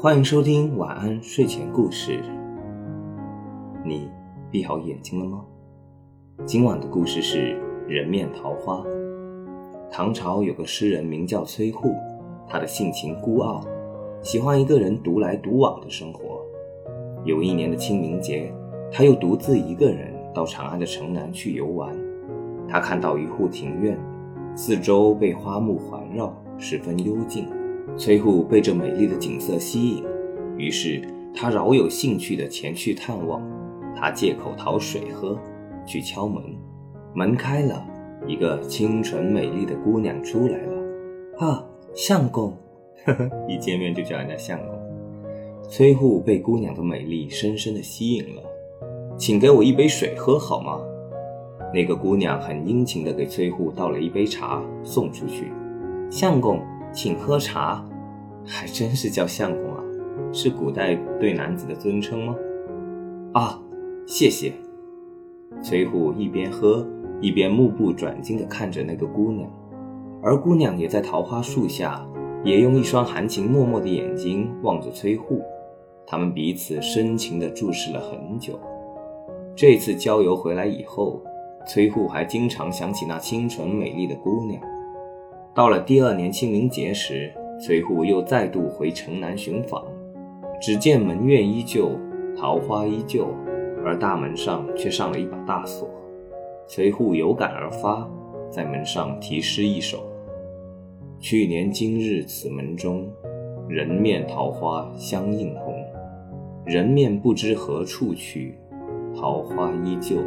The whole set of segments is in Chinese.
欢迎收听晚安睡前故事。你闭好眼睛了吗？今晚的故事是人面桃花。唐朝有个诗人名叫崔护，他的性情孤傲，喜欢一个人独来独往的生活。有一年的清明节，他又独自一个人到长安的城南去游玩。他看到一户庭院，四周被花木环绕，十分幽静。崔护被这美丽的景色吸引，于是他饶有兴趣地前去探望。他借口讨水喝，去敲门，门开了，一个清纯美丽的姑娘出来了。啊，相公，呵呵，一见面就叫人家相公。崔护被姑娘的美丽深深地吸引了，请给我一杯水喝好吗？那个姑娘很殷勤地给崔护倒了一杯茶，送出去。相公，请喝茶。还真是叫相公啊，是古代对男子的尊称吗？啊，谢谢。崔护一边喝一边目不转睛地看着那个姑娘，而姑娘也在桃花树下，也用一双含情脉脉的眼睛望着崔护。他们彼此深情地注视了很久。这次郊游回来以后，崔护还经常想起那清纯美丽的姑娘。到了第二年清明节时，崔护又再度回城南寻访，只见门院依旧，桃花依旧，而大门上却上了一把大锁。崔护有感而发，在门上题诗一首：“去年今日此门中，人面桃花相映红。人面不知何处去，桃花依旧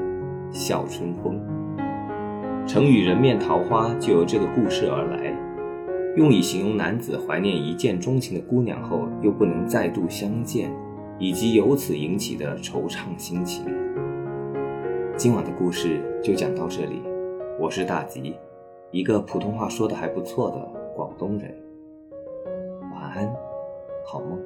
笑春风。”成语“人面桃花”就由这个故事而来。用以形容男子怀念一见钟情的姑娘后又不能再度相见，以及由此引起的惆怅心情。今晚的故事就讲到这里，我是大吉，一个普通话说的还不错的广东人。晚安，好梦。